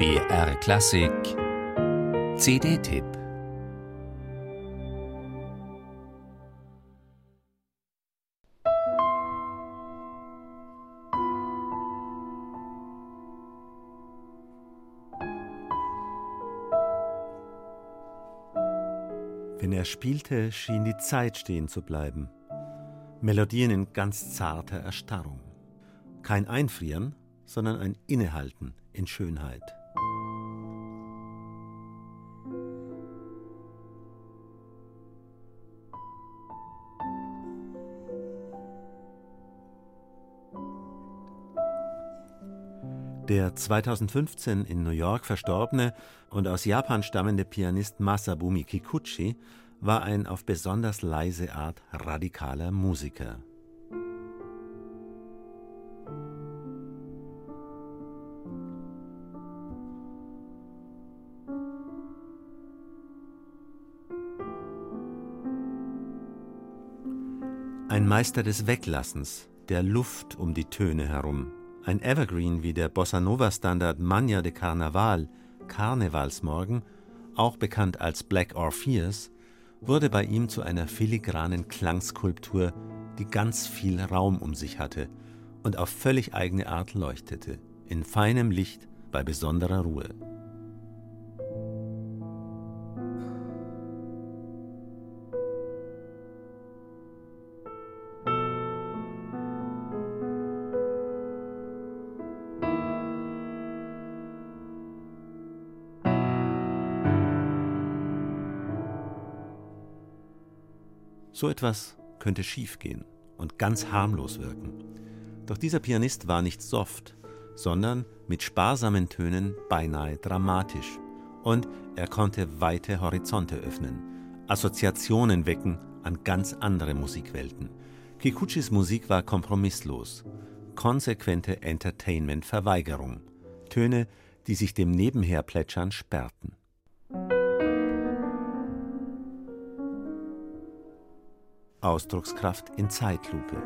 BR Klassik CD-Tipp Wenn er spielte, schien die Zeit stehen zu bleiben. Melodien in ganz zarter Erstarrung. Kein Einfrieren, sondern ein Innehalten in Schönheit. Der 2015 in New York verstorbene und aus Japan stammende Pianist Masabumi Kikuchi war ein auf besonders leise Art radikaler Musiker. Ein Meister des Weglassens, der Luft um die Töne herum. Ein Evergreen wie der Bossa Nova Standard Magna de Carnaval, Karnevalsmorgen, auch bekannt als Black Orpheus, wurde bei ihm zu einer filigranen Klangskulptur, die ganz viel Raum um sich hatte und auf völlig eigene Art leuchtete, in feinem Licht bei besonderer Ruhe. So etwas könnte schiefgehen und ganz harmlos wirken. Doch dieser Pianist war nicht soft, sondern mit sparsamen Tönen beinahe dramatisch. Und er konnte weite Horizonte öffnen, Assoziationen wecken an ganz andere Musikwelten. Kikuchis Musik war kompromisslos, konsequente Entertainment-Verweigerung, Töne, die sich dem Nebenherplätschern sperrten. Ausdruckskraft in Zeitlupe.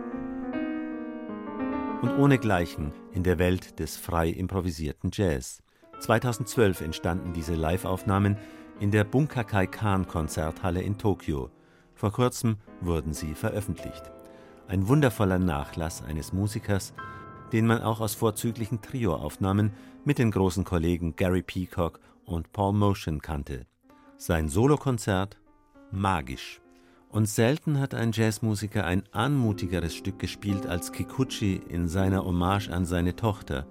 Und ohnegleichen in der Welt des frei improvisierten Jazz. 2012 entstanden diese Live-Aufnahmen in der Bunkakai Khan Konzerthalle in Tokio. Vor kurzem wurden sie veröffentlicht. Ein wundervoller Nachlass eines Musikers, den man auch aus vorzüglichen Trio-Aufnahmen mit den großen Kollegen Gary Peacock und Paul Motion kannte. Sein Solokonzert magisch. Und selten hat ein Jazzmusiker ein anmutigeres Stück gespielt als Kikuchi in seiner Hommage an seine Tochter,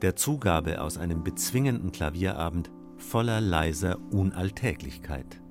der Zugabe aus einem bezwingenden Klavierabend voller leiser Unalltäglichkeit.